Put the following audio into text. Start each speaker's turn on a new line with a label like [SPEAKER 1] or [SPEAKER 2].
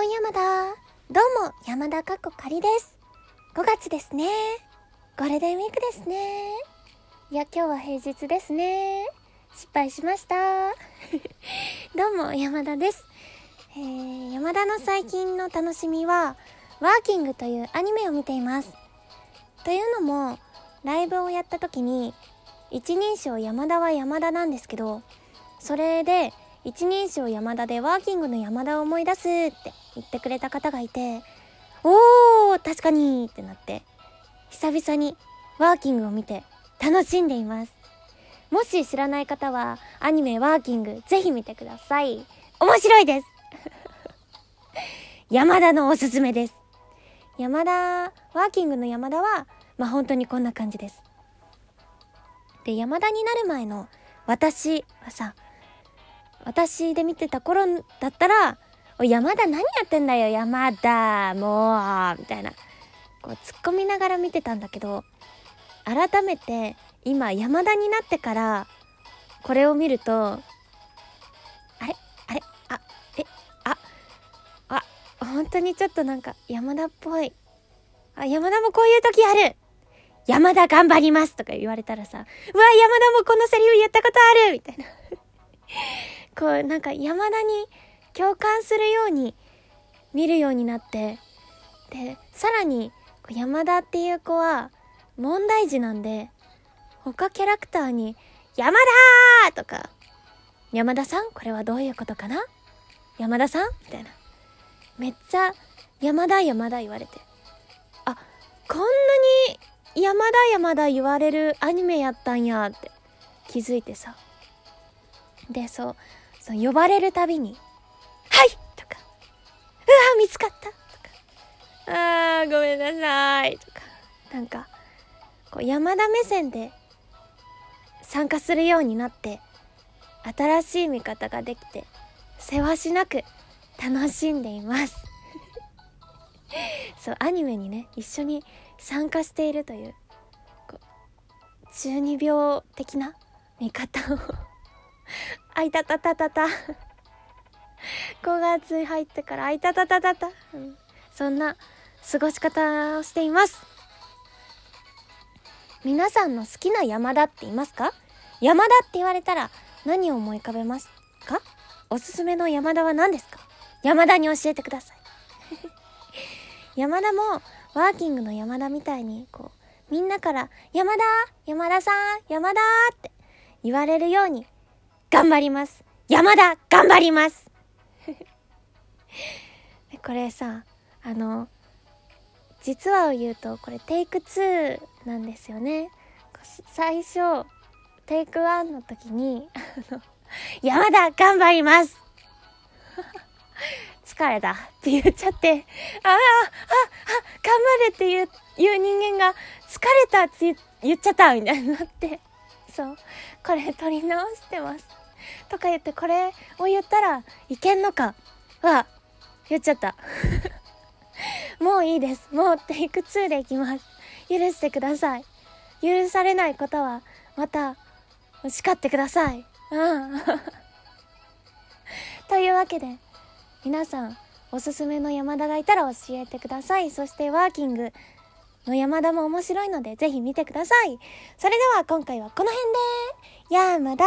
[SPEAKER 1] 今山田。どうも、山田かっこかりです。5月ですね。ゴールデンウィークですね。いや、今日は平日ですね。失敗しました。どうも、山田です。えー、山田の最近の楽しみは、ワーキングというアニメを見ています。というのも、ライブをやった時に、一人称山田は山田なんですけど、それで、一人称山田でワーキングの山田を思い出すって言ってくれた方がいて、おー、確かにってなって、久々にワーキングを見て楽しんでいます。もし知らない方は、アニメワーキングぜひ見てください。面白いです 山田のおすすめです。山田、ワーキングの山田は、まあ、本当にこんな感じです。で、山田になる前の私はさ、私で見てた頃だったら、お、山田何やってんだよ、山田、もう、みたいな。こう、突っ込みながら見てたんだけど、改めて、今、山田になってから、これを見ると、あれあれあ、え、あ、あ、本当にちょっとなんか、山田っぽい。あ、山田もこういう時ある山田頑張りますとか言われたらさ、うわ、山田もこのセリフ言ったことあるみたいな。こう、なんか山田に共感するように見るようになって、で、さらに、山田っていう子は問題児なんで、他キャラクターに、山田とか、山田さん？これはどういうことかな？山田さん？みたいな。めっちゃ、山田山田言われて。あ、こんなに山田山田言われるアニメやったんやって気づいてさ。で、そう、そう呼ばれるたびに、ごめんなさいとか、なんか、こう山田目線で参加するようになって、新しい見方ができて、せわしなく楽しんでいます。そう、アニメにね、一緒に参加しているという、こう中二病的な見方をあいたたたたた。5月に入ってからあいたたたたた。うんそんな過ごし方をしています。皆さんの好きな山田っていますか？山田って言われたら何を思い浮かべますか？おすすめの山田は何ですか？山田に教えてください。山田もワーキングの山田みたいにこうみんなから山田山田さん山田って言われるように頑張ります。山田頑張ります。これさあの実話を言うとこれテイク2なんですよね最初テイク1の時にあの山田頑張ります 疲れたって言っちゃって、ああ、あ、あ、頑張れっていう、いう人間が疲れたって言言っちゃったみたいになって、そう、これ撮り直してます。とか言って、これを言ったらいけんのかは、言っちゃった。もういいです。もうテイク2でいきます。許してください。許されないことは、また、叱ってください。うん。というわけで、皆さんおすすめの山田がいたら教えてくださいそしてワーキングの山田も面白いのでぜひ見てくださいそれでは今回はこの辺で山田